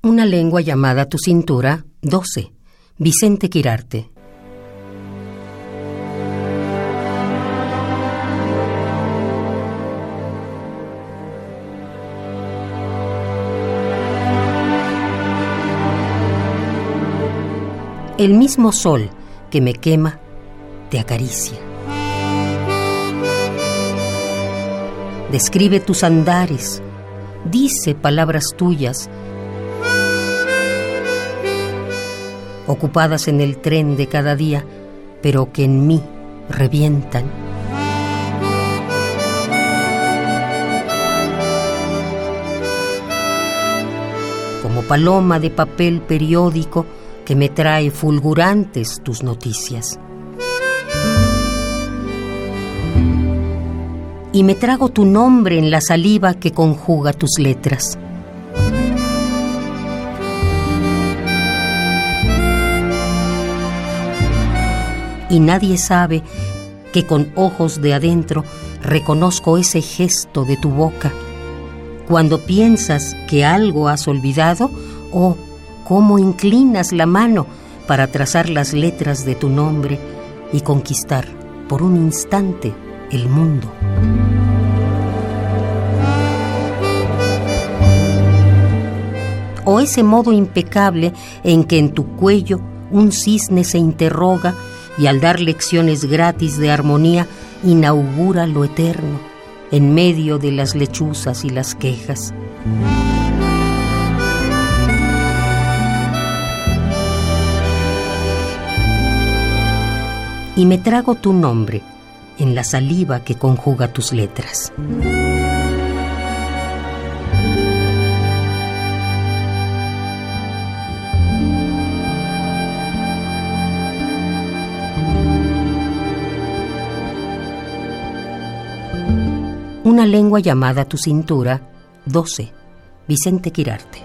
Una lengua llamada tu cintura, 12. Vicente Quirarte. El mismo sol que me quema te acaricia. Describe tus andares, dice palabras tuyas, ocupadas en el tren de cada día, pero que en mí revientan. Como paloma de papel periódico, que me trae fulgurantes tus noticias. Y me trago tu nombre en la saliva que conjuga tus letras. Y nadie sabe que con ojos de adentro reconozco ese gesto de tu boca cuando piensas que algo has olvidado o cómo inclinas la mano para trazar las letras de tu nombre y conquistar por un instante el mundo. O ese modo impecable en que en tu cuello un cisne se interroga y al dar lecciones gratis de armonía inaugura lo eterno en medio de las lechuzas y las quejas. y me trago tu nombre en la saliva que conjuga tus letras. Una lengua llamada tu cintura, 12. Vicente Quirarte.